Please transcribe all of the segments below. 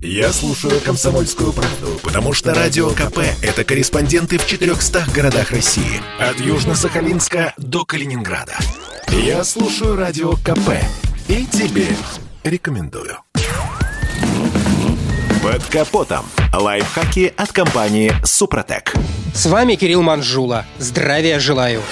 Я слушаю «Комсомольскую правду», потому что «Радио КП» — это корреспонденты в 400 городах России. От Южно-Сахалинска до Калининграда. Я слушаю «Радио КП» и тебе рекомендую. Под капотом. Лайфхаки от компании «Супротек». С вами Кирилл Манжула. Здравия желаю.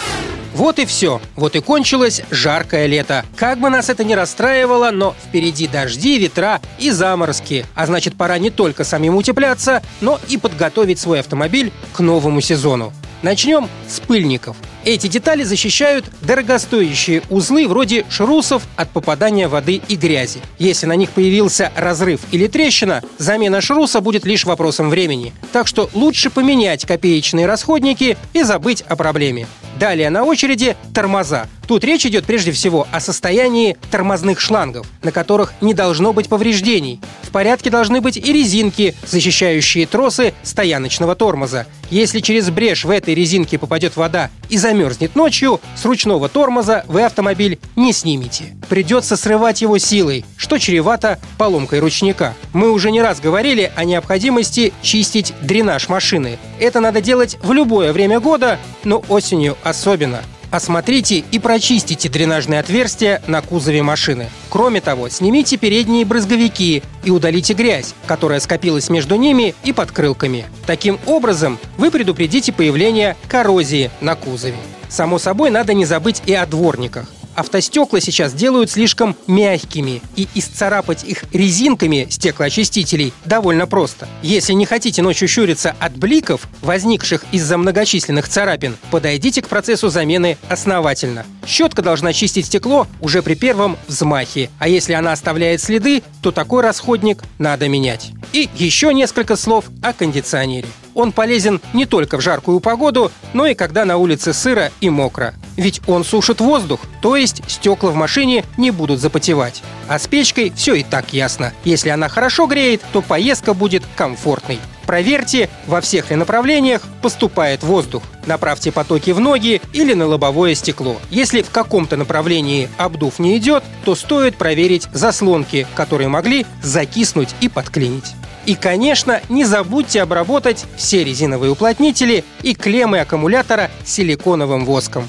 Вот и все. Вот и кончилось жаркое лето. Как бы нас это ни расстраивало, но впереди дожди, ветра и заморозки. А значит, пора не только самим утепляться, но и подготовить свой автомобиль к новому сезону. Начнем с пыльников. Эти детали защищают дорогостоящие узлы вроде шрусов от попадания воды и грязи. Если на них появился разрыв или трещина, замена шруса будет лишь вопросом времени. Так что лучше поменять копеечные расходники и забыть о проблеме. Далее на очереди тормоза. Тут речь идет прежде всего о состоянии тормозных шлангов, на которых не должно быть повреждений. В порядке должны быть и резинки, защищающие тросы стояночного тормоза. Если через брешь в этой резинке попадет вода и замерзнет ночью, с ручного тормоза вы автомобиль не снимете. Придется срывать его силой, что чревато поломкой ручника. Мы уже не раз говорили о необходимости чистить дренаж машины. Это надо делать в любое время года, но осенью особенно. Осмотрите и прочистите дренажные отверстия на кузове машины. Кроме того, снимите передние брызговики и удалите грязь, которая скопилась между ними и подкрылками. Таким образом, вы предупредите появление коррозии на кузове. Само собой, надо не забыть и о дворниках. Автостекла сейчас делают слишком мягкими, и исцарапать их резинками стеклоочистителей довольно просто. Если не хотите ночью щуриться от бликов, возникших из-за многочисленных царапин, подойдите к процессу замены основательно. Щетка должна чистить стекло уже при первом взмахе, а если она оставляет следы, то такой расходник надо менять. И еще несколько слов о кондиционере. Он полезен не только в жаркую погоду, но и когда на улице сыро и мокро. Ведь он сушит воздух, то есть стекла в машине не будут запотевать. А с печкой все и так ясно. Если она хорошо греет, то поездка будет комфортной. Проверьте, во всех ли направлениях поступает воздух. Направьте потоки в ноги или на лобовое стекло. Если в каком-то направлении обдув не идет, то стоит проверить заслонки, которые могли закиснуть и подклинить. И, конечно, не забудьте обработать все резиновые уплотнители и клеммы аккумулятора силиконовым воском.